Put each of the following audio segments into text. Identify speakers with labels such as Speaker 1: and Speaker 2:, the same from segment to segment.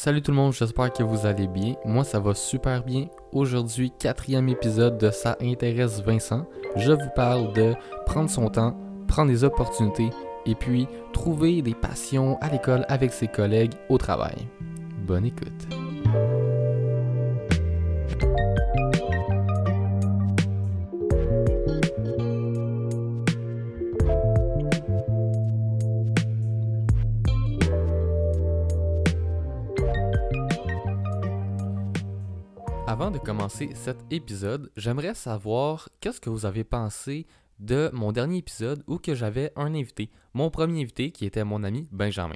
Speaker 1: Salut tout le monde, j'espère que vous allez bien. Moi, ça va super bien. Aujourd'hui, quatrième épisode de Ça intéresse Vincent. Je vous parle de prendre son temps, prendre des opportunités et puis trouver des passions à l'école avec ses collègues au travail. Bonne écoute. Avant de commencer cet épisode, j'aimerais savoir qu'est-ce que vous avez pensé de mon dernier épisode où que j'avais un invité, mon premier invité qui était mon ami Benjamin.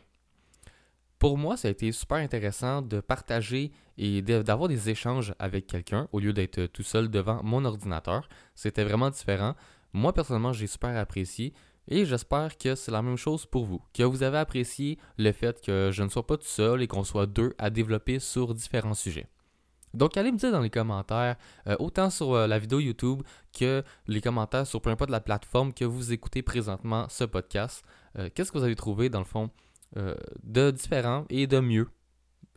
Speaker 1: Pour moi, ça a été super intéressant de partager et d'avoir des échanges avec quelqu'un au lieu d'être tout seul devant mon ordinateur. C'était vraiment différent. Moi, personnellement, j'ai super apprécié et j'espère que c'est la même chose pour vous, que vous avez apprécié le fait que je ne sois pas tout seul et qu'on soit deux à développer sur différents sujets. Donc, allez me dire dans les commentaires, euh, autant sur euh, la vidéo YouTube que les commentaires sur peu importe la plateforme que vous écoutez présentement ce podcast. Euh, Qu'est-ce que vous avez trouvé, dans le fond, de différent et de mieux?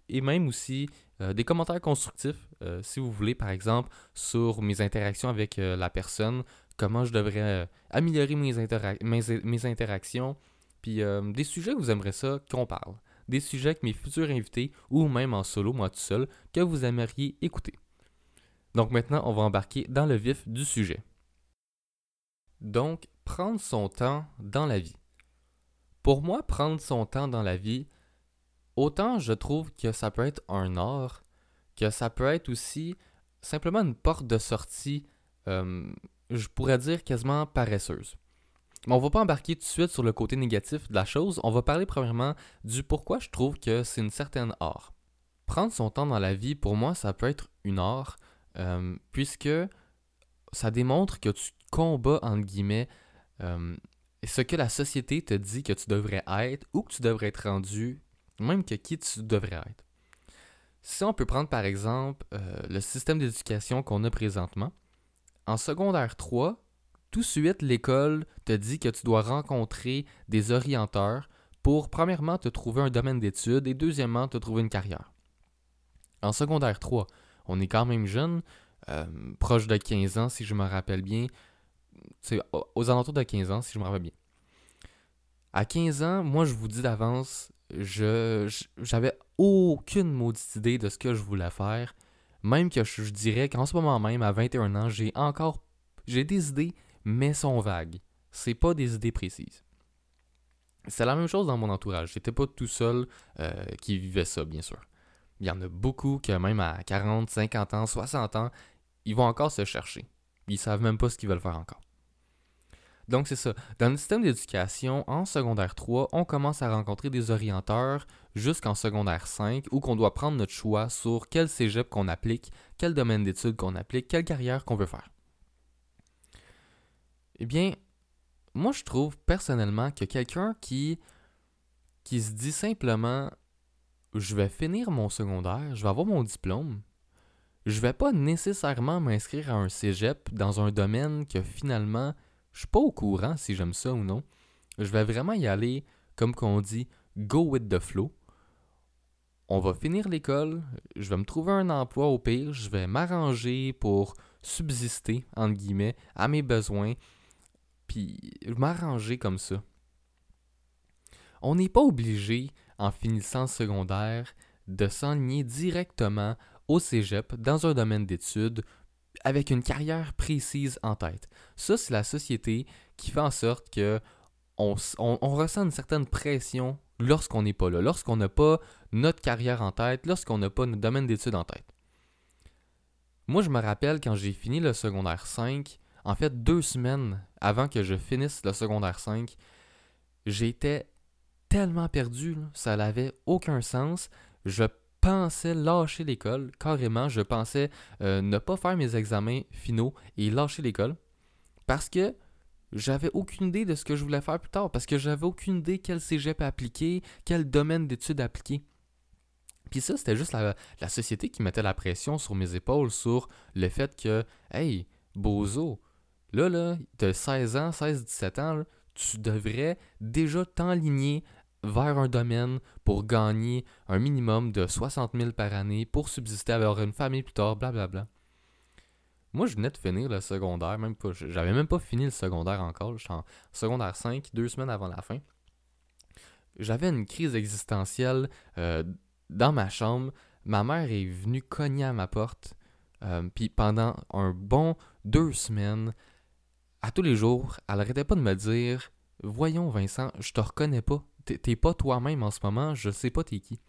Speaker 1: Et même aussi des commentaires constructifs, si vous voulez, par exemple, sur mes interactions avec la personne, comment je devrais améliorer mes, intera- mes, mes interactions, puis des sujets que vous aimeriez ça qu'on parle des sujets que mes futurs invités, ou même en solo, moi tout seul, que vous aimeriez écouter. Donc maintenant, on va embarquer dans le vif du sujet. Donc, prendre son temps dans la vie. Pour moi, prendre son temps dans la vie, autant je trouve que ça peut être un art, que ça peut être aussi simplement une porte de sortie, euh, je pourrais dire quasiment paresseuse. Mais on va pas embarquer tout de suite sur le côté négatif de la chose, on va parler premièrement du pourquoi je trouve que c'est une certaine art. Prendre son temps dans la vie, pour moi, ça peut être une art, euh, puisque ça démontre que tu combats, entre guillemets, euh, ce que la société te dit que tu devrais être ou que tu devrais être rendu, même que qui tu devrais être. Si on peut prendre par exemple euh, le système d'éducation qu'on a présentement, en secondaire 3, tout de suite, l'école te dit que tu dois rencontrer des orienteurs pour, premièrement, te trouver un domaine d'études et, deuxièmement, te trouver une carrière. En secondaire 3, on est quand même jeune, euh, proche de 15 ans, si je me rappelle bien. C'est aux alentours de 15 ans, si je me rappelle bien. À 15 ans, moi, je vous dis d'avance, je- j'avais aucune maudite idée de ce que je voulais faire. Même que je, je dirais qu'en ce moment même, à 21 ans, j'ai encore j'ai des idées, mais sont vagues. C'est pas des idées précises. C'est la même chose dans mon entourage. J'étais pas tout seul euh, qui vivait ça, bien sûr. Il y en a beaucoup que même à 40, 50 ans, 60 ans, ils vont encore se chercher. Ils savent même pas ce qu'ils veulent faire encore. Donc c'est ça. Dans le système d'éducation, en secondaire 3, on commence à rencontrer des orienteurs jusqu'en secondaire 5 où qu'on doit prendre notre choix sur quel cégep qu'on applique, quel domaine d'études qu'on applique, quelle carrière qu'on veut faire. Eh bien, moi je trouve personnellement que quelqu'un qui, se dit simplement je vais finir mon secondaire, je vais avoir mon diplôme, je vais pas nécessairement m'inscrire à un cégep dans un domaine que finalement je suis pas au courant si j'aime ça ou non. Je vais vraiment y aller, comme qu'on dit, go with the flow. On va finir l'école, je vais me trouver un emploi au pire, je vais m'arranger pour subsister, entre guillemets, à mes besoins, puis m'arranger comme ça. On n'est pas obligé, en finissant secondaire, de s'enligner directement au cégep dans un domaine d'études avec une carrière précise en tête. Ça, c'est la société qui fait en sorte que on ressent une certaine pression lorsqu'on n'est pas là, lorsqu'on n'a pas notre carrière en tête, lorsqu'on n'a pas notre domaine d'études en tête. Moi, je me rappelle quand j'ai fini le secondaire 5, en fait, deux semaines avant que je finisse le secondaire 5, j'étais tellement perdu, ça n'avait aucun sens. Je pensais lâcher l'école, carrément, je pensais euh, ne pas faire mes examens finaux et lâcher l'école parce que j'avais aucune idée de ce que je voulais faire plus tard, parce que j'avais aucune idée quel cégep appliquer, quel domaine d'études appliquer. Puis ça, c'était juste la, la société qui mettait la pression sur mes épaules sur le fait que, hey, Bozo, là, là, t'as 16 ans, 16-17 ans, tu devrais déjà t'enligner vers un domaine pour gagner un minimum de 60 000 par année pour subsister, avoir une famille plus tard, blablabla. Moi, je venais de finir le secondaire, même pas. J'avais même pas fini le secondaire encore. J'étais en secondaire 5, deux semaines avant la fin. J'avais une crise existentielle euh, dans ma chambre. Ma mère est venue cogner à ma porte. Euh, puis pendant un bon deux semaines, à tous les jours, elle arrêtait pas de me dire Voyons, Vincent, je te reconnais pas. T'es pas toi-même en ce moment, je sais pas t'es qui.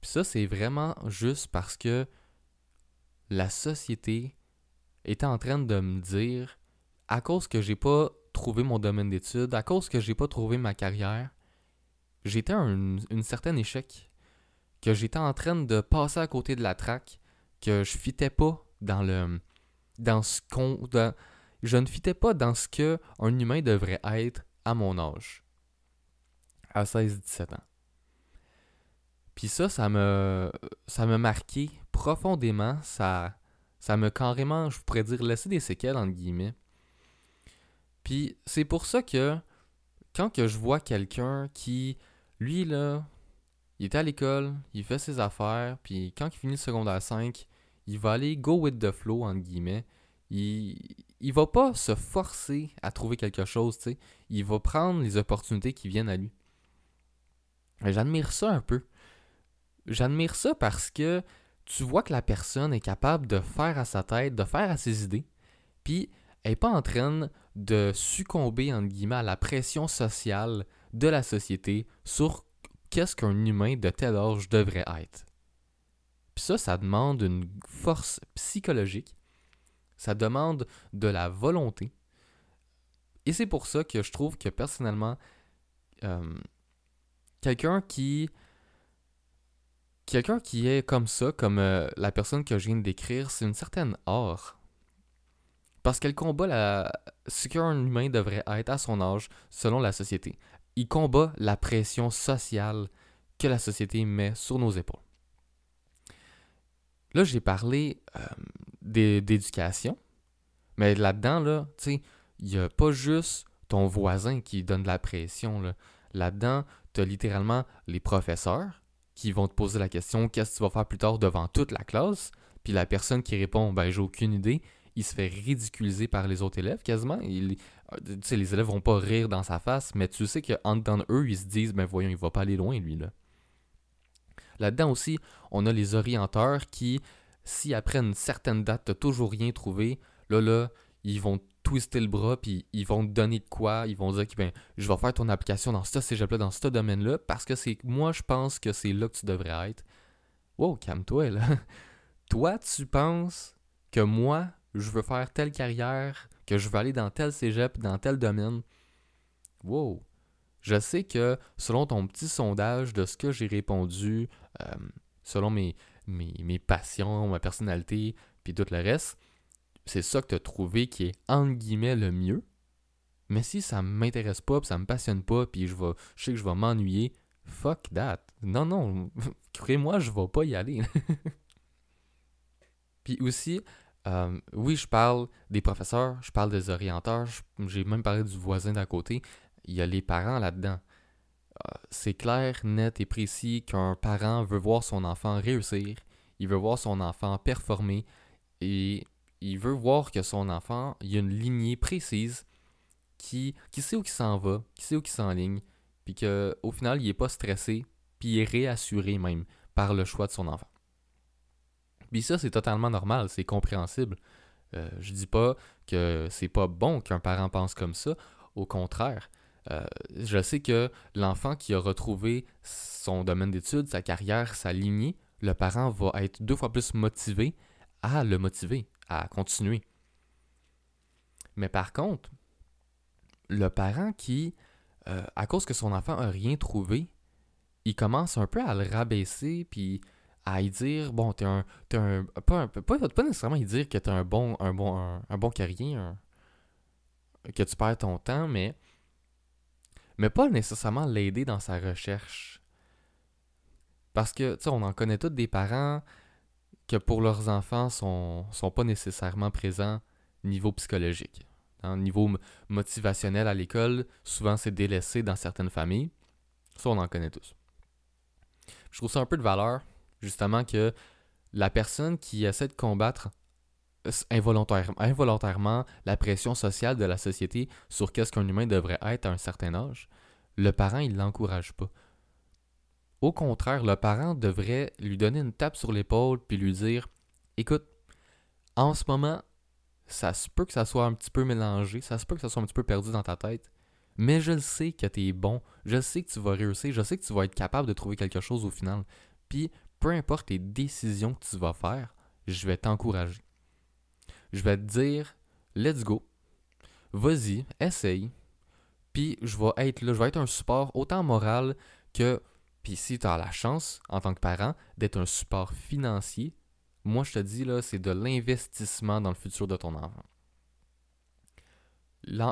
Speaker 1: Puis ça, c'est vraiment juste parce que la société était en train de me dire, à cause que j'ai pas trouvé mon domaine d'études, à cause que j'ai pas trouvé ma carrière, j'étais un une certain échec, que j'étais en train de passer à côté de la traque, que je fitais pas dans le dans ce qu'on je ne fitais pas dans ce que un humain devrait être à mon âge à 16-17 ans. Puis ça ça me ça m'a marqué profondément, ça, ça m'a carrément, je pourrais dire, laissé des séquelles, entre guillemets. Puis c'est pour ça que quand que je vois quelqu'un qui, lui, là, il est à l'école, il fait ses affaires, puis quand il finit le secondaire 5, il va aller go with the flow, entre guillemets. Il, il va pas se forcer à trouver quelque chose, tu sais. Il va prendre les opportunités qui viennent à lui. J'admire ça un peu. J'admire ça parce que tu vois que la personne est capable de faire à sa tête, de faire à ses idées, puis elle n'est pas en train de succomber, entre guillemets, à la pression sociale de la société sur qu'est-ce qu'un humain de tel âge devrait être. Ça, ça demande une force psychologique, ça demande de la volonté. Et c'est pour ça que je trouve que personnellement, euh, quelqu'un qui Quelqu'un qui est comme ça, comme euh, la personne que je viens de décrire, c'est une certaine art. Parce qu'elle combat la... ce qu'un humain devrait être à son âge selon la société. Il combat la pression sociale que la société met sur nos épaules. Là, j'ai parlé euh, d'éducation, mais là-dedans, là, tu sais, il n'y a pas juste ton voisin qui donne de la pression. Là-dedans, tu as littéralement les professeurs, qui vont te poser la question qu'est-ce que tu vas faire plus tard devant toute la classe? Puis la personne qui répond ben j'ai aucune idée, il se fait ridiculiser par les autres élèves quasiment. Euh, les élèves vont pas rire dans sa face, mais tu sais qu'en dedans eux, ils se disent ben voyons, il va pas aller loin lui là. Là-dedans aussi, on a les orienteurs qui, si après une certaine date, t'as toujours rien trouvé, là là, ils vont twister le bras, puis ils vont te donner de quoi. Ils vont dire que ben, je vais faire ton application dans ce cégep-là, dans ce domaine-là, parce que c'est moi, je pense que c'est là que tu devrais être. Wow, calme-toi, là. Toi, tu penses que moi, je veux faire telle carrière, que je veux aller dans tel cégep, dans tel domaine? Wow. Je sais que selon ton petit sondage de ce que j'ai répondu, euh, selon mes, mes, mes passions, ma personnalité, puis tout le reste, c'est ça que tu as trouvé qui est entre guillemets le mieux. Mais si ça m'intéresse pas, pis ça me passionne pas, puis je je sais que je vais m'ennuyer, fuck that. Non, non, croyez-moi, je vais pas y aller. puis aussi, euh, oui, je parle des professeurs, je parle des orienteurs, j'ai même parlé du voisin d'à côté. Il y a les parents là-dedans. C'est clair, net et précis qu'un parent veut voir son enfant réussir, il veut voir son enfant performer, et il veut voir que son enfant, il y a une lignée précise qui, qui sait où il s'en va, qui sait où il s'enligne, puis qu'au final, il n'est pas stressé, puis il est réassuré même par le choix de son enfant. Puis ça, c'est totalement normal, c'est compréhensible. Euh, je dis pas que c'est pas bon qu'un parent pense comme ça, au contraire. Euh, je sais que l'enfant qui a retrouvé son domaine d'études, sa carrière, sa lignée, le parent va être deux fois plus motivé à le motiver, à continuer. Mais par contre, le parent qui, euh, à cause que son enfant n'a rien trouvé, il commence un peu à le rabaisser, puis à y dire, bon, t'es un, es un, pas, pas, nécessairement y dire que t'es un bon, un bon, un, bon carrier, que tu perds ton temps, mais, mais pas nécessairement l'aider dans sa recherche. Parce que, tu sais, on en connaît tous des parents que pour leurs enfants sont, sont pas nécessairement présents niveau psychologique. Au niveau motivationnel à l'école, souvent c'est délaissé dans certaines familles. Ça, on en connaît tous. Je trouve ça un peu de valeur, justement, que la personne qui essaie de combattre involontairement la pression sociale de la société sur qu'est-ce qu'un humain devrait être à un certain âge, le parent, il ne l'encourage pas. Au contraire, le parent devrait lui donner une tape sur l'épaule puis lui dire Écoute, en ce moment, ça se peut que ça soit un petit peu mélangé, ça se peut que ça soit un petit peu perdu dans ta tête, mais je le sais que tu es bon, je sais que tu vas réussir, je sais que tu vas être capable de trouver quelque chose au final. Puis, peu importe les décisions que tu vas faire, je vais t'encourager. Je vais te dire, let's go, vas-y, essaye, puis je vais être là, je vais être un support autant moral que, puis si tu as la chance, en tant que parent, d'être un support financier, moi je te dis, là, c'est de l'investissement dans le futur de ton enfant.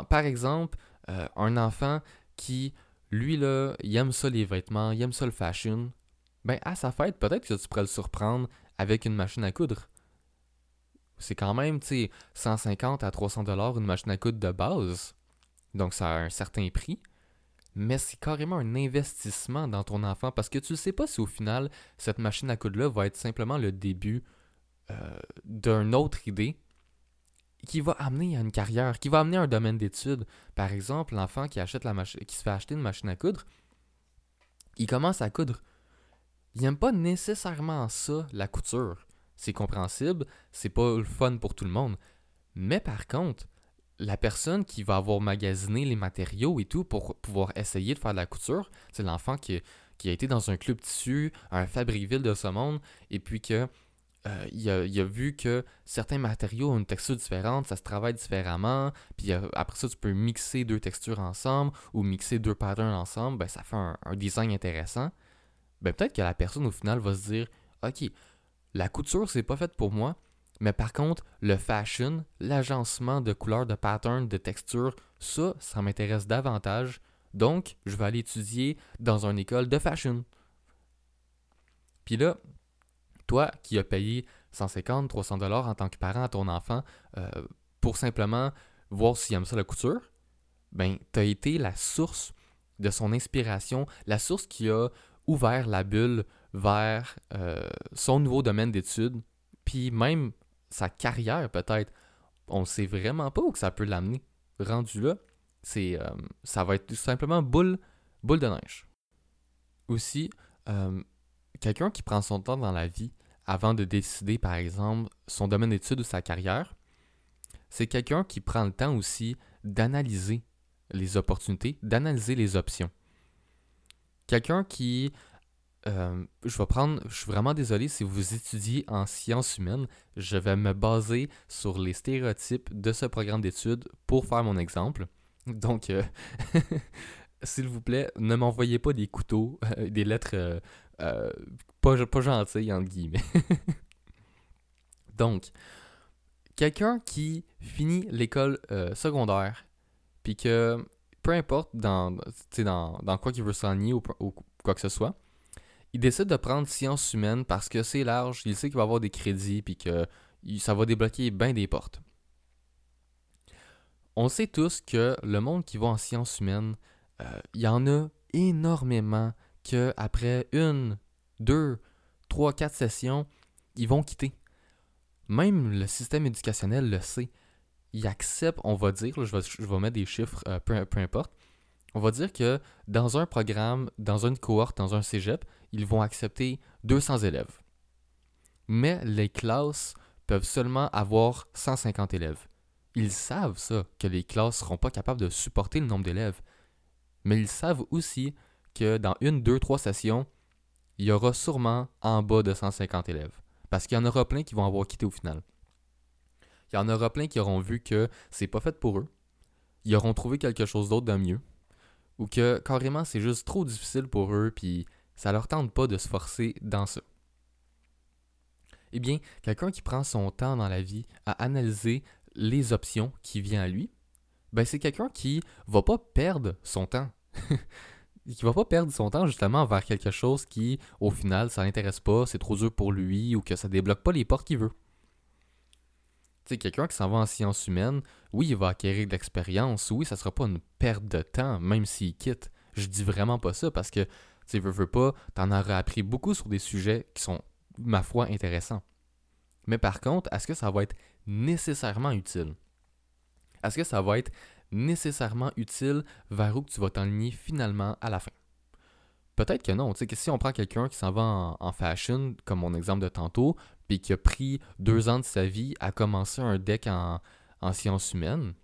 Speaker 1: Par exemple, euh, un enfant qui, lui, là, il aime ça les vêtements, il aime ça le fashion, ben à sa fête, peut-être que tu pourrais le surprendre avec une machine à coudre. C'est quand même, tu sais, 150 à 300 dollars une machine à coudre de base. Donc ça a un certain prix. Mais c'est carrément un investissement dans ton enfant parce que tu ne sais pas si au final, cette machine à coudre-là va être simplement le début euh, d'une autre idée qui va amener à une carrière, qui va amener à un domaine d'études. Par exemple, l'enfant qui, achète la qui se fait acheter une machine à coudre, il commence à coudre. Il n'aime pas nécessairement ça, la couture. C'est compréhensible, c'est pas le fun pour tout le monde. Mais par contre, la personne qui va avoir magasiné les matériaux et tout pour pouvoir essayer de faire de la couture, c'est l'enfant qui, a été dans un club tissu, un Fabricville de ce monde, et puis que euh, il, a, vu que certains matériaux ont une texture différente, ça se travaille différemment, puis euh, après ça, tu peux mixer deux textures ensemble ou mixer deux patterns ensemble, ben, ça fait un, un design intéressant. Ben, peut-être que la personne au final va se dire Ok, la couture, c'est pas fait pour moi, mais par contre, le fashion, l'agencement de couleurs, de patterns, de textures, ça, ça m'intéresse davantage. Donc, je vais aller étudier dans une école de fashion. Puis là, toi qui as payé 150, 300 dollars en tant que parent à ton enfant euh, pour simplement voir s'il aime ça la couture, ben, tu as été la source de son inspiration, la source qui a ouvert la bulle vers euh, son nouveau domaine d'études, puis même sa carrière peut-être. On ne sait vraiment pas où que ça peut l'amener. Rendu là, c'est, euh, ça va être tout simplement boule, boule de neige. Aussi, euh, quelqu'un qui prend son temps dans la vie avant de décider, par exemple, son domaine d'études ou sa carrière, c'est quelqu'un qui prend le temps aussi d'analyser les opportunités, d'analyser les options. Quelqu'un qui euh, je vais prendre, je suis vraiment désolé si vous étudiez en sciences humaines, je vais me baser sur les stéréotypes de ce programme d'études pour faire mon exemple. Donc, euh, s'il vous plaît, ne m'envoyez pas des couteaux, euh, des lettres pas, gentilles, entre guillemets. Donc, quelqu'un qui finit l'école secondaire, puis que peu importe dans quoi qu'il veut s'enligner ou quoi que ce soit, il décide de prendre sciences humaines parce que c'est large, il sait qu'il va avoir des crédits puis que ça va débloquer bien des portes. On sait tous que le monde qui va en sciences humaines, euh, il y en a énormément que après une, deux, trois, quatre sessions, ils vont quitter. Même le système éducationnel le sait. Il accepte, on va dire, je, vais, mettre des chiffres, euh, peu importe, on va dire que dans un programme, dans une cohorte, dans un cégep, ils vont accepter 200 élèves. Mais les classes peuvent seulement avoir 150 élèves. Ils savent ça, que les classes ne seront pas capables de supporter le nombre d'élèves. Mais ils savent aussi que dans une, deux, trois sessions, il y aura sûrement en bas de 150 élèves. Parce qu'il y en aura plein qui vont avoir quitté au final. Il y en aura plein qui auront vu que c'est pas fait pour eux. Ils auront trouvé quelque chose d'autre de mieux. Ou que carrément c'est juste trop difficile pour eux, puis ça leur tente pas de se forcer dans ça. Eh bien, quelqu'un qui prend son temps dans la vie à analyser les options qui viennent à lui, ben c'est quelqu'un qui va pas perdre son temps. qui va pas perdre son temps justement vers quelque chose qui, au final, ça l'intéresse pas, c'est trop dur pour lui ou que ça débloque pas les portes qu'il veut. Tu sais, quelqu'un qui s'en va en sciences humaines, oui, il va acquérir de l'expérience, oui, ça sera pas une perte de temps, même s'il quitte. Je dis vraiment pas ça parce que, tu veux, veux pas, t'en auras appris beaucoup sur des sujets qui sont, ma foi, intéressants. Mais par contre, est-ce que ça va être nécessairement utile? Est-ce que ça va être nécessairement utile vers où tu vas t'enligner finalement à la fin? Peut-être que non. Tu sais, si on prend quelqu'un qui s'en va en, fashion, comme mon exemple de tantôt, puis qui a pris deux ans de sa vie à commencer un deck en, en sciences humaines,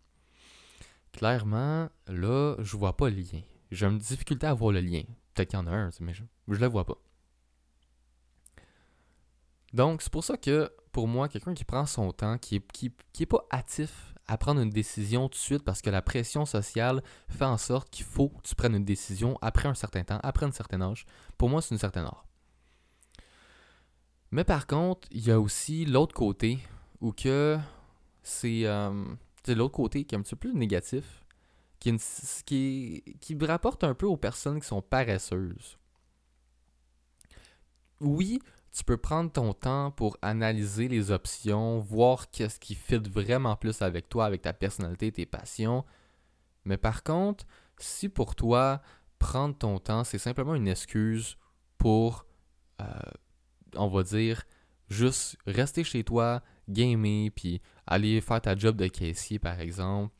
Speaker 1: clairement, là, je vois pas le lien. J'ai une difficulté à voir le lien. Peut-être qu'il y en a un, mais je, je le vois pas. Donc, c'est pour ça que, pour moi, quelqu'un qui prend son temps, qui est, qui, qui est pas hâtif à prendre une décision tout de suite parce que la pression sociale fait en sorte qu'il faut que tu prennes une décision après un certain temps, après un certain âge. Pour moi, c'est une certaine heure. Mais par contre, il y a aussi l'autre côté où que c'est euh, l'autre côté qui est un petit peu plus négatif, qui, qui rapporte un peu aux personnes qui sont paresseuses. Oui, tu peux prendre ton temps pour analyser les options, voir qu'est-ce qui fit vraiment plus avec toi, avec ta personnalité, tes passions. Mais par contre, si pour toi, prendre ton temps, c'est simplement une excuse pour, euh, on va dire, juste rester chez toi, gamer, puis aller faire ta job de caissier, par exemple,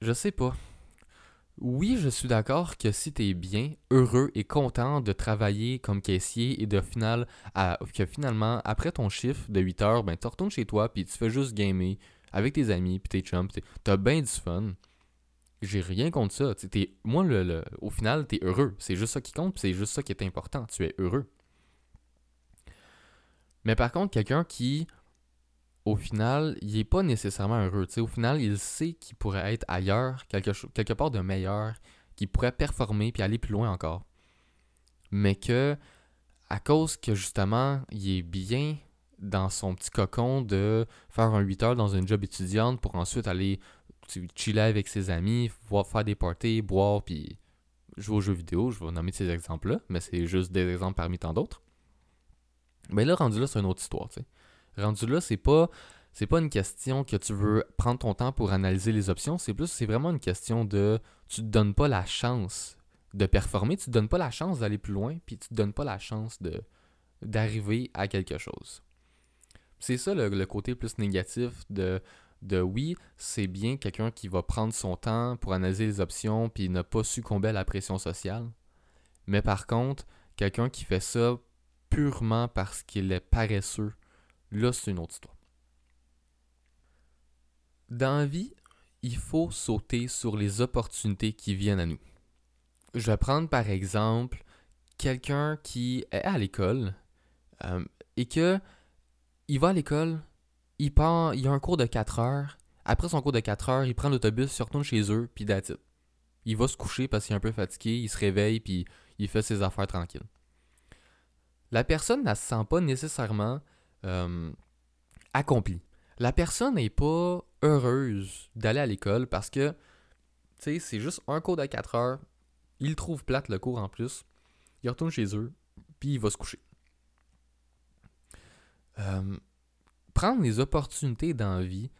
Speaker 1: je sais pas. Oui, je suis d'accord que si tu es bien, heureux et content de travailler comme caissier et de que finalement, après ton chiffre de 8 heures, ben, tu retournes chez toi puis tu fais juste gamer avec tes amis puis tes chums, t'as bien du fun. J'ai rien contre ça. moi, le, au final, tu es heureux. C'est juste ça qui compte c'est juste ça qui est important. Tu es heureux. Mais par contre, quelqu'un qui au final, il n'est pas nécessairement heureux. au final, il sait qu'il pourrait être ailleurs, quelque, part de meilleur, qu'il pourrait performer puis aller plus loin encore. Mais que, à cause que justement, il est bien dans son petit cocon de faire un 8 heures dans une job étudiante pour ensuite aller chiller avec ses amis, faire des parties, boire, puis jouer aux jeux vidéo. Je vais nommer ces exemples-là, mais c'est juste des exemples parmi tant d'autres. Mais là, rendu là, c'est une autre histoire, tu sais. Rendu là, c'est pas c'est pas une question que tu veux prendre ton temps pour analyser les options, c'est plus c'est vraiment une question de tu te donnes pas la chance de performer, tu te donnes pas la chance d'aller plus loin, puis tu te donnes pas la chance de d'arriver à quelque chose. C'est ça le, côté plus négatif de de oui, c'est bien quelqu'un qui va prendre son temps pour analyser les options puis ne pas succomber à la pression sociale. Mais par contre, quelqu'un qui fait ça purement parce qu'il est paresseux Là, c'est une autre histoire. Dans la vie, il faut sauter sur les opportunités qui viennent à nous. Je vais prendre par exemple quelqu'un qui est à l'école euh, et que il va à l'école, il part, il a un cours de 4 heures. Après son cours de 4 heures, il prend l'autobus, il retourne chez eux, puis that's Il va se coucher parce qu'il est un peu fatigué, il se réveille, puis il fait ses affaires tranquilles. La personne ne se sent pas nécessairement euh, accompli. La personne n'est pas heureuse d'aller à l'école parce que, tu c'est juste un cours de 4 heures. Il trouve plate le cours en plus. Il retourne chez eux, puis il va se coucher. Euh, prendre les opportunités dans la vie,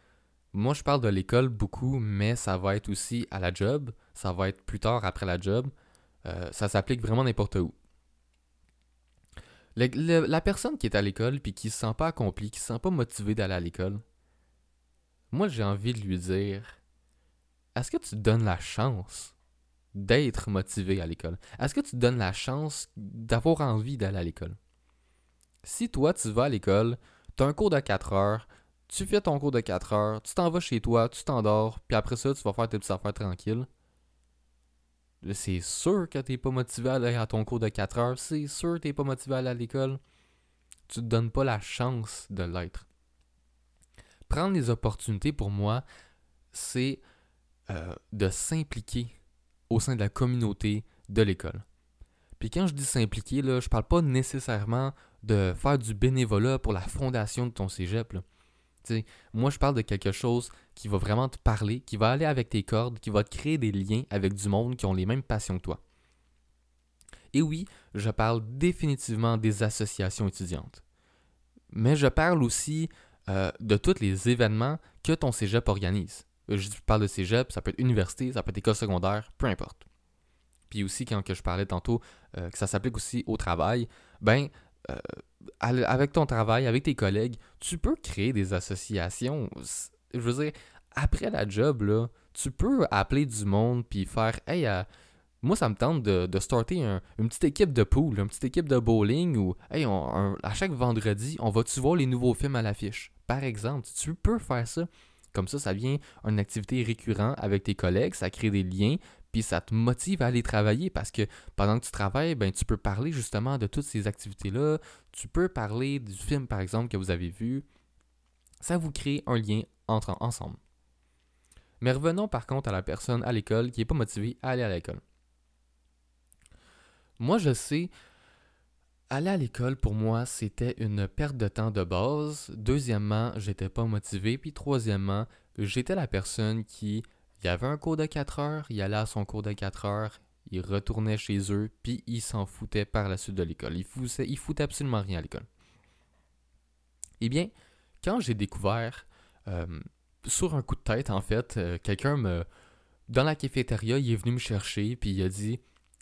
Speaker 1: moi je parle de l'école beaucoup, mais ça va être aussi à la job, ça va être plus tard après la job. Euh, ça s'applique vraiment n'importe où la personne qui est à l'école puis qui se sent pas accomplie, qui se sent pas motivée d'aller à l'école, moi j'ai envie de lui dire est-ce que tu donnes la chance d'être motivé à l'école? Est-ce que tu te donnes la chance d'avoir envie d'aller à l'école? Si toi tu vas à l'école, tu as un cours de 4 heures, tu fais ton cours de 4 heures, tu t'en vas chez toi, tu t'endors, puis après ça tu vas faire tes petites affaires tranquilles c'est sûr que t'es pas motivé à aller à ton cours de 4 heures. C'est sûr que t'es pas motivé à aller à l'école. Tu te donnes pas la chance de l'être. Prendre les opportunités, pour moi, c'est euh, de s'impliquer au sein de la communauté de l'école. Puis quand je dis s'impliquer, là, je parle pas nécessairement de faire du bénévolat pour la fondation de ton cégep. Moi, je parle de quelque chose qui va vraiment te parler, qui va aller avec tes cordes, qui va te créer des liens avec du monde qui ont les mêmes passions que toi. Et oui, je parle définitivement des associations étudiantes. Mais je parle aussi euh, de tous les événements que ton cégep organise. Euh, je parle de cégep, ça peut être université, ça peut être école secondaire, peu importe. Puis aussi, quand je parlais tantôt, euh, que ça s'applique aussi au travail, ben, avec ton travail, avec tes collègues, tu peux créer des associations. Je veux dire, après la job, là, tu peux appeler du monde puis faire Hey, moi, ça me tente de, de starter une petite équipe de pool, une petite équipe de bowling ou Hey, à chaque vendredi, on va-tu voir les nouveaux films à l'affiche? Par exemple, tu peux faire ça. Comme ça, ça devient une activité récurrente avec tes collègues, ça crée des liens, puis ça te motive à aller travailler parce que pendant que tu travailles, ben, tu peux parler justement de toutes ces activités-là. Tu peux parler du film, par exemple, que vous avez vu. Ça vous crée un lien entre ensemble. Mais revenons par contre à la personne à l'école qui n'est pas motivée à aller à l'école. Moi, je sais, aller à l'école pour moi, c'était une perte de temps de base. Deuxièmement, j'étais pas motivé. Puis troisièmement, j'étais la personne qui, il avait un cours de 4 heures, il allait à son cours de 4 heures, il retournait chez eux, puis il s'en foutait par la suite de l'école. Il foutait, il foutait absolument rien à l'école. Eh bien, quand j'ai découvert, euh, sur un coup de tête, en fait, euh, quelqu'un me. Dans la cafétéria, il est venu me chercher, puis il a dit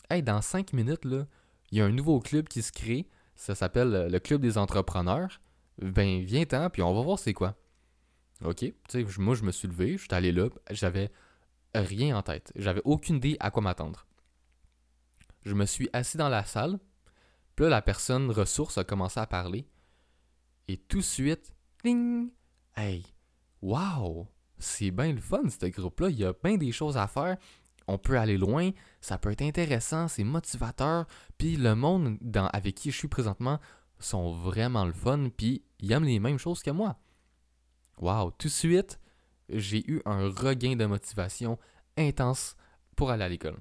Speaker 1: Hey, dans cinq minutes, là, il y a un nouveau club qui se crée. Ça s'appelle euh, le Club des entrepreneurs. Ben, viens-t'en, puis on va voir c'est quoi. Ok, tu moi, je me suis levé, je suis allé là, j'avais rien en tête. J'avais aucune idée à quoi m'attendre. Je me suis assis dans la salle, puis là, la personne ressource a commencé à parler. Et tout de suite, ding! Hey, wow! C'est bien le fun, ce groupe-là. Il y a bien des choses à faire on peut aller loin, ça peut être intéressant, c'est motivateur, puis le monde avec qui je suis présentement sont vraiment le fun, puis ils aiment les mêmes choses que moi. Wow, tout de suite, j'ai eu un regain de motivation intense pour aller à l'école.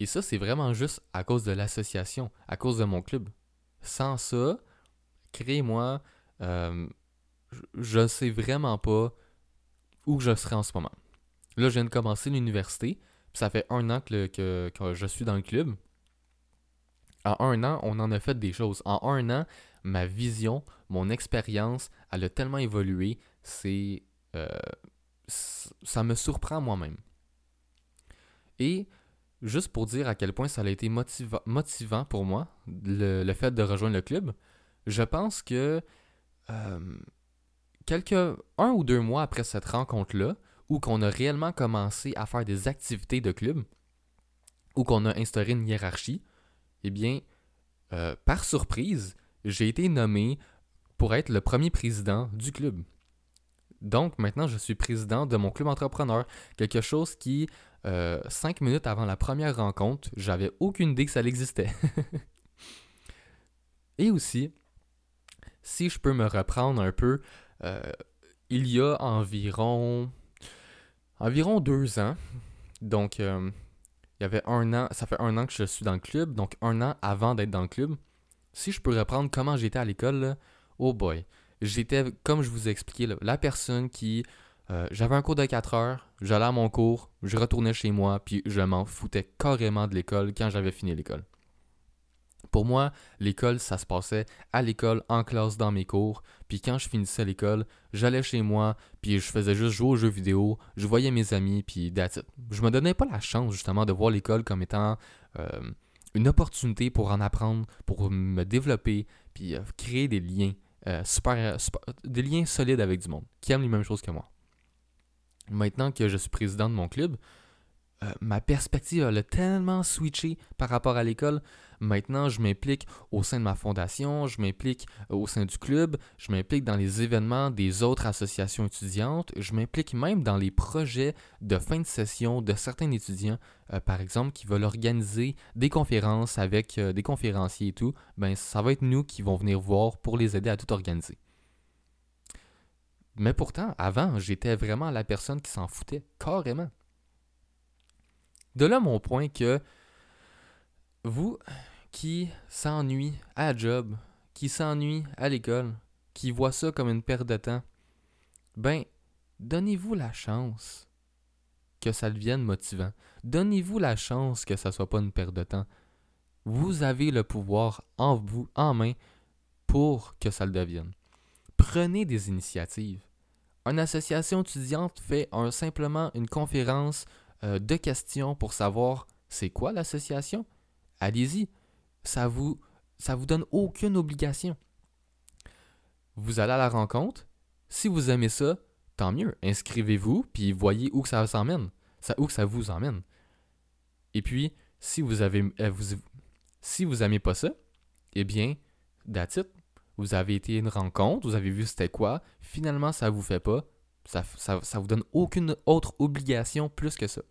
Speaker 1: Et ça, c'est vraiment juste à cause de l'association, à cause de mon club. Sans ça, créez-moi, euh, je ne sais vraiment pas où je serai en ce moment. Là, je viens de commencer l'université. Ça fait un an que, je suis dans le club. En un an, on en a fait des choses. En un an, ma vision, mon expérience, elle a tellement évolué. C'est. Euh, ça me surprend moi-même. Et juste pour dire à quel point ça a été motivant pour moi, le, fait de rejoindre le club, je pense que euh, un ou deux mois après cette rencontre-là, ou qu'on a réellement commencé à faire des activités de club, ou qu'on a instauré une hiérarchie, eh bien, euh, par surprise, j'ai été nommé pour être le premier président du club. Donc maintenant, je suis président de mon club entrepreneur, quelque chose qui, euh, cinq minutes avant la première rencontre, j'avais aucune idée que ça existait. Et aussi, si je peux me reprendre un peu, euh, il y a environ environ deux ans. Donc, euh, il y avait un an, ça fait un an que je suis dans le club, donc un an avant d'être dans le club. Si je peux reprendre comment j'étais à l'école, oh boy, j'étais, comme je vous ai expliqué, la personne qui. Euh, j'avais un cours de 4 heures, j'allais à mon cours, je retournais chez moi, puis je m'en foutais carrément de l'école quand j'avais fini l'école. Pour moi, l'école, ça se passait à l'école, en classe, dans mes cours. Puis quand je finissais l'école, j'allais chez moi, puis je faisais juste jouer aux jeux vidéo, je voyais mes amis, puis that's it. Je me donnais pas la chance, justement, de voir l'école comme étant euh, une opportunité pour en apprendre, pour me développer, puis euh, créer des liens, euh, super, des liens solides avec du monde, qui aiment les mêmes choses que moi. Maintenant que je suis président de mon club, ma perspective a tellement switché par rapport à l'école. Maintenant, je m'implique au sein de ma fondation, je m'implique euh, au sein du club, je m'implique dans les événements des autres associations étudiantes, je m'implique même dans les projets de fin de session de certains étudiants, euh, par exemple, qui veulent organiser des conférences avec euh, des conférenciers et tout. Ben, ça va être nous qui vont venir voir pour les aider à tout organiser. Mais pourtant, avant, j'étais vraiment la personne qui s'en foutait carrément. De là mon point que vous, qui s'ennuie à la job, qui s'ennuie à l'école, qui voit ça comme une perte de temps, ben, donnez-vous la chance que ça devienne motivant. Donnez-vous la chance que ça soit pas une perte de temps. Vous avez le pouvoir en vous, en main, pour que ça le devienne. prenez des initiatives. Une association étudiante fait simplement une conférence euh, de questions pour savoir c'est quoi l'association? Allez-y, ça vous vous donne aucune obligation. Vous allez à la rencontre. Si vous aimez ça, tant mieux. Inscrivez-vous puis voyez où ça s'emmène, vous emmène. Et puis si vous avez euh, si vous aimez pas ça, eh bien, that's it. Vous avez été une rencontre, vous avez vu c'était quoi, finalement ça vous fait pas, ça, ça, vous donne aucune autre obligation plus que ça.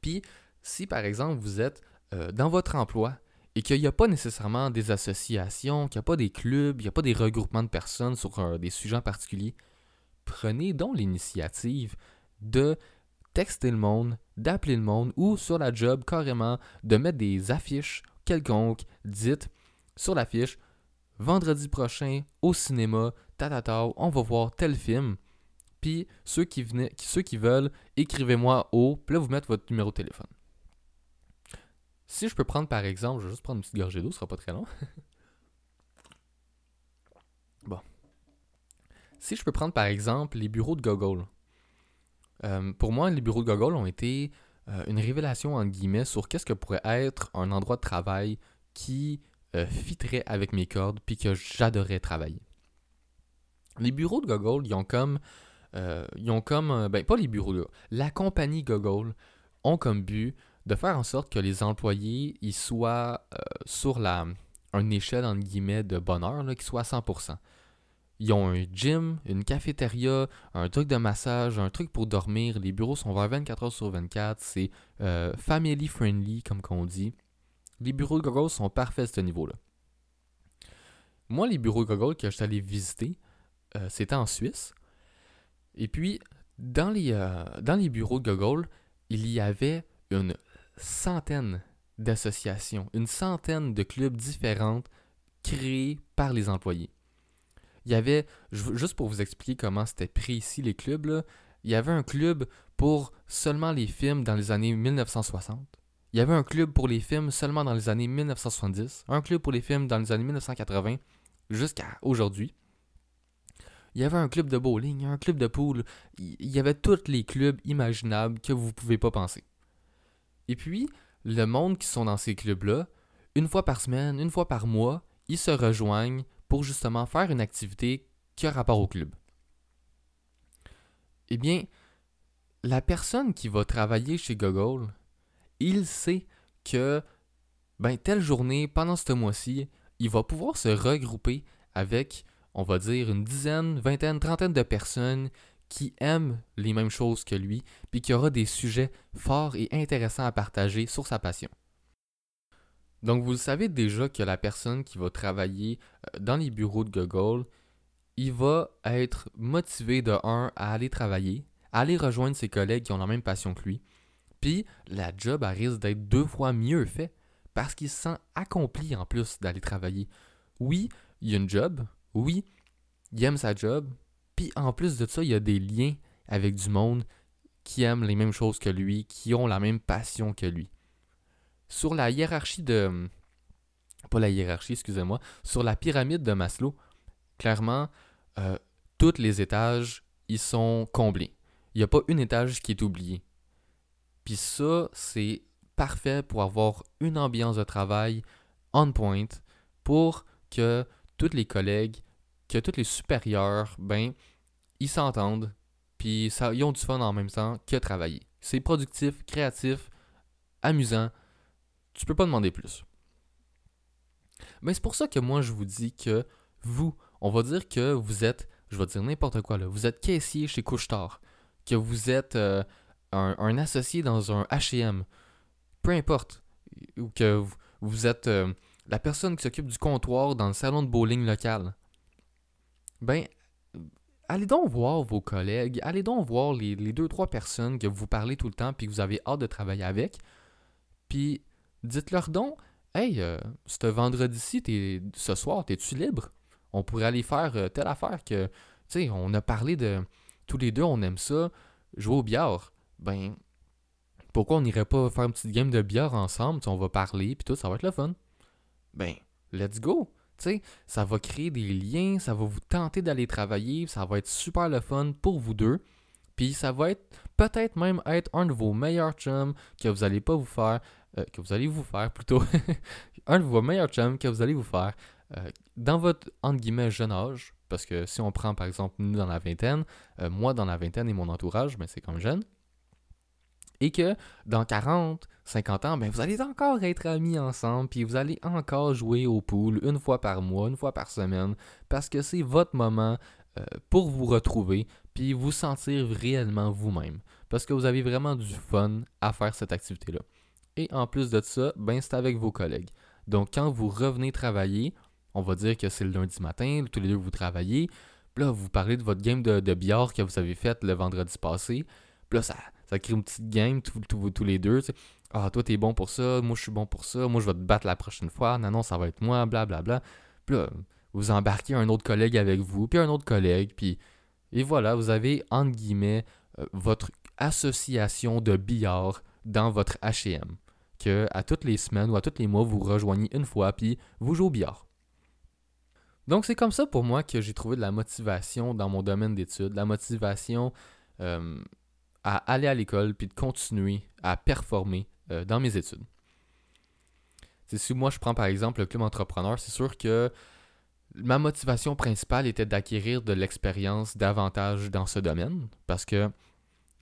Speaker 1: Puis, si par exemple vous êtes euh, dans votre emploi et qu'il n'y a pas nécessairement des associations, qu'il n'y a pas des clubs, il n'y a pas des regroupements de personnes sur euh, des sujets en particulier, prenez donc l'initiative de texter le monde, d'appeler le monde ou sur la job carrément de mettre des affiches quelconques dites sur l'affiche vendredi prochain au cinéma, tatata, on va voir tel film. Puis ceux qui, veulent, écrivez-moi au, puis là vous mettez votre numéro de téléphone. Si je peux prendre par exemple, je vais juste prendre une petite gorgée d'eau, ce sera pas très long. bon. Si je peux prendre par exemple les bureaux de Google. Euh, pour moi, les bureaux de Google ont été euh, une révélation en guillemets sur qu'est-ce que pourrait être un endroit de travail qui euh, fitterait avec mes cordes puis que j'adorais travailler. Les bureaux de Google, ils ont comme, ils ont comme, ben pas les bureaux, la compagnie Google ont comme but de faire en sorte que les employés ils soient sur la, une échelle en guillemets de bonheur, qui soit à 100%. Ils ont un gym, une cafétéria, un truc de massage, un truc pour dormir. Les bureaux sont ouverts 24 heures sur 24. C'est euh, family friendly, comme qu'on dit. Les bureaux de Google sont parfaits à ce niveau-là. Moi, les bureaux de Google que je suis allé visiter, euh, c'était en Suisse. Et puis, dans les, euh, dans les bureaux de Google, il y avait une centaine d'associations, une centaine de clubs différents créés par les employés il y avait, juste pour vous expliquer comment c'était précis les clubs, il y avait un club pour seulement les films dans les années 1960. Il y avait un club pour les films seulement dans les années 1970, un club pour les films dans les années 1980 jusqu'à aujourd'hui. Il y avait un club de bowling, un club de pool, il y avait tous les clubs imaginables que vous ne pouvez pas penser. Et puis, le monde qui sont dans ces clubs-là, une fois par semaine, une fois par mois, ils se rejoignent pour justement faire une activité qui a rapport au club. Eh bien, la personne qui va travailler chez Google, il sait que ben, telle journée, pendant ce mois-ci, il va pouvoir se regrouper avec, on va dire, une dizaine, vingtaine, trentaine de personnes qui aiment les mêmes choses que lui, puis qui aura des sujets forts et intéressants à partager sur sa passion. Donc, vous savez déjà que la personne qui va travailler euh, dans les bureaux de Google, il va être motivé de un à aller travailler, à aller rejoindre ses collègues qui ont la même passion que lui. Puis, la job risque d'être deux fois mieux fait parce qu'il se sent accompli en plus d'aller travailler. Oui, il y a une job. Oui, il aime sa job. Puis, en plus de ça, il y a des liens avec du monde qui aiment les mêmes choses que lui, qui ont la même passion que lui sur la hiérarchie de... Pas la hiérarchie, excusez-moi. Sur la pyramide de Maslow, clairement, euh, tous les étages, ils sont comblés. Il n'y a pas un étage qui est oublié. Puis ça, c'est parfait pour avoir une ambiance de travail on point pour que tous les collègues, que tous les supérieurs, ben, ils s'entendent, puis ils ont du fun en même temps que travailler. C'est productif, créatif, amusant, tu peux pas demander plus. Mais c'est pour ça que moi je vous dis que vous, on va dire que vous êtes, je vais dire n'importe quoi là, vous êtes caissier chez Couchetard, que vous êtes euh, un, associé dans un H&M, peu importe, ou que vous, êtes euh, la personne qui s'occupe du comptoir dans le salon de bowling local. Ben, allez donc voir vos collègues, allez donc voir les, les deux trois personnes que vous parlez tout le temps puis que vous avez hâte de travailler avec, puis dites-leur donc Hey, euh, ce vendredi-ci, ce soir, es-tu libre? On pourrait aller faire euh, telle affaire que, tu sais, on a parlé de. Tous les deux, on aime ça, jouer au billard. Ben, pourquoi on n'irait pas faire une petite game de billard ensemble On va parler, puis tout, ça va être le fun. Ben, let's go Tu sais, ça va créer des liens, ça va vous tenter d'aller travailler, ça va être super le fun pour vous deux. Puis ça va être peut-être même être un de vos meilleurs chums que vous allez pas vous faire, euh, que vous allez vous faire plutôt, un de vos meilleurs chums que vous allez vous faire euh, dans votre entre guillemets jeune âge. Parce que si on prend par exemple nous dans la vingtaine, euh, moi dans la vingtaine et mon entourage, ben, c'est comme jeune. Et que dans 40, 50 ans, ben, vous allez encore être amis ensemble, puis vous allez encore jouer au pool une fois par mois, une fois par semaine, parce que c'est votre moment pour vous retrouver, puis vous sentir réellement vous-même. Parce que vous avez vraiment du fun à faire cette activité-là. Et en plus de ça, ben c'est avec vos collègues. Donc quand vous revenez travailler, on va dire que c'est le lundi matin, tous les deux vous travaillez, vous parlez de votre game de, de billard que vous avez fait le vendredi passé, puis là ça, ça crée une petite game tous les deux. Ah, toi t'es bon pour ça, moi je suis bon pour ça, moi je vais te battre la prochaine fois, non, non, ça va être moi, blablabla. Bla, bla. Puis là, vous embarquez un autre collègue avec vous, puis un autre collègue, puis et voilà, vous avez, entre guillemets, euh, votre association de billard dans votre HM. Que à toutes les semaines ou à tous les mois, vous rejoignez une fois, puis vous jouez au billard. Donc c'est comme ça pour moi que j'ai trouvé de la motivation dans mon domaine d'études, la motivation euh, à aller à l'école, puis de continuer à performer euh, dans mes études. si moi je prends par exemple le club entrepreneur, c'est sûr que ma motivation principale était d'acquérir de l'expérience davantage dans ce domaine parce que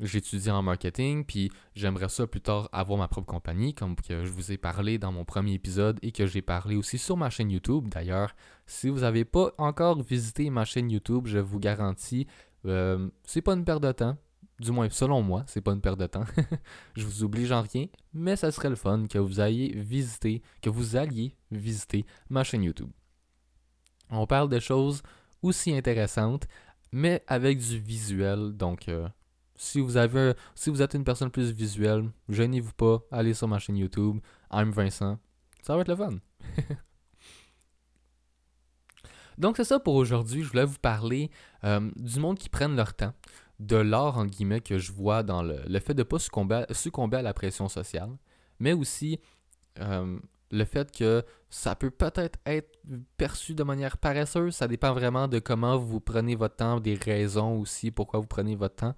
Speaker 1: j'étudie en marketing, puis j'aimerais ça plus tard avoir ma propre compagnie, comme que je vous ai parlé dans mon premier épisode et que j'ai parlé aussi sur ma chaîne YouTube. D'ailleurs, si vous n'avez pas encore visité ma chaîne YouTube, je vous garantis, euh, c'est pas une perte de temps. Du moins, selon moi, c'est pas une perte de temps. je vous oblige en rien, mais ça serait le fun que vous ayez visité, que vous alliez visiter ma chaîne YouTube. On parle de choses aussi intéressantes, mais avec du visuel. Donc, euh, si, vous avez, si vous êtes une personne plus visuelle, gênez-vous pas, allez sur ma chaîne YouTube, I'm Vincent. Ça va être le fun. Donc, c'est ça pour aujourd'hui. Je voulais vous parler euh, du monde qui prennent leur temps, de l'art, en guillemets, que je vois dans le, fait de ne pas succomber, succomber, à la pression sociale, mais aussi euh, le fait que ça peut peut-être être perçu de manière paresseuse, ça dépend vraiment de comment vous prenez votre temps, des raisons aussi pourquoi vous prenez votre temps.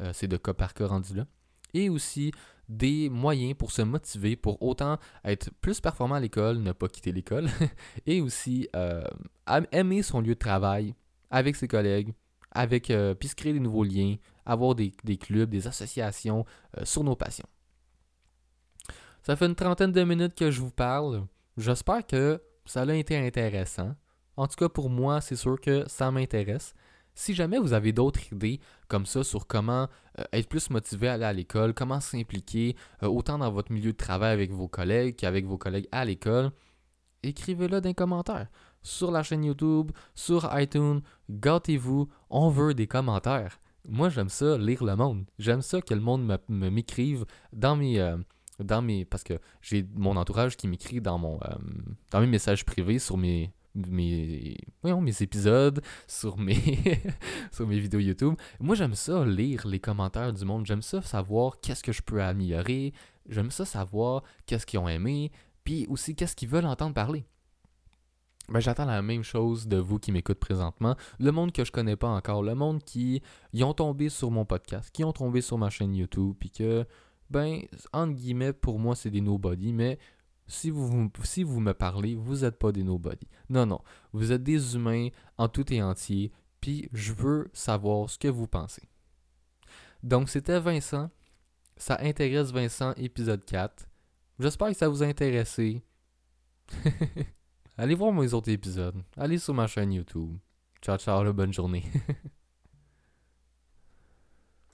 Speaker 1: Euh, c'est de cas par cas rendu là. Et aussi des moyens pour se motiver, pour autant être plus performant à l'école, ne pas quitter l'école, et aussi euh, aimer son lieu de travail avec ses collègues, avec euh, puis se créer des nouveaux liens, avoir des, clubs, des associations sur nos passions. Ça fait une trentaine de minutes que je vous parle. J'espère que ça a été intéressant. En tout cas, pour moi, c'est sûr que ça m'intéresse. Si jamais vous avez d'autres idées comme ça sur comment euh, être plus motivé à aller à l'école, comment s'impliquer euh, autant dans votre milieu de travail avec vos collègues qu'avec vos collègues à l'école, écrivez-le dans les commentaires. Sur la chaîne YouTube, sur iTunes, gâtez-vous, on veut des commentaires. Moi, j'aime ça, lire le monde. J'aime ça que le monde m'écrive dans mes, euh, dans mes. Parce que j'ai mon entourage qui m'écrit dans mon euh, dans mes messages privés sur mes mes épisodes, sur mes, sur mes vidéos YouTube. Moi, j'aime ça lire les commentaires du monde. J'aime ça savoir qu'est-ce que je peux améliorer. J'aime ça savoir qu'est-ce qu'ils ont aimé. Puis aussi, qu'est-ce qu'ils veulent entendre parler. Ben, j'attends la même chose de vous qui m'écoutent présentement. Le monde que je connais pas encore. Le monde qui y ont tombé sur mon podcast, qui ont tombé sur ma chaîne YouTube. Puis que ben, entre guillemets, pour moi, c'est des nobody, mais si vous, si vous me parlez, vous n'êtes pas des nobody. Non, non. Vous êtes des humains en tout et entier, puis je veux savoir ce que vous pensez. Donc, c'était Vincent. Ça intéresse Vincent, épisode 4. J'espère que ça vous a intéressé. Allez voir mes autres épisodes. Allez sur ma chaîne YouTube. Ciao, ciao, bonne journée.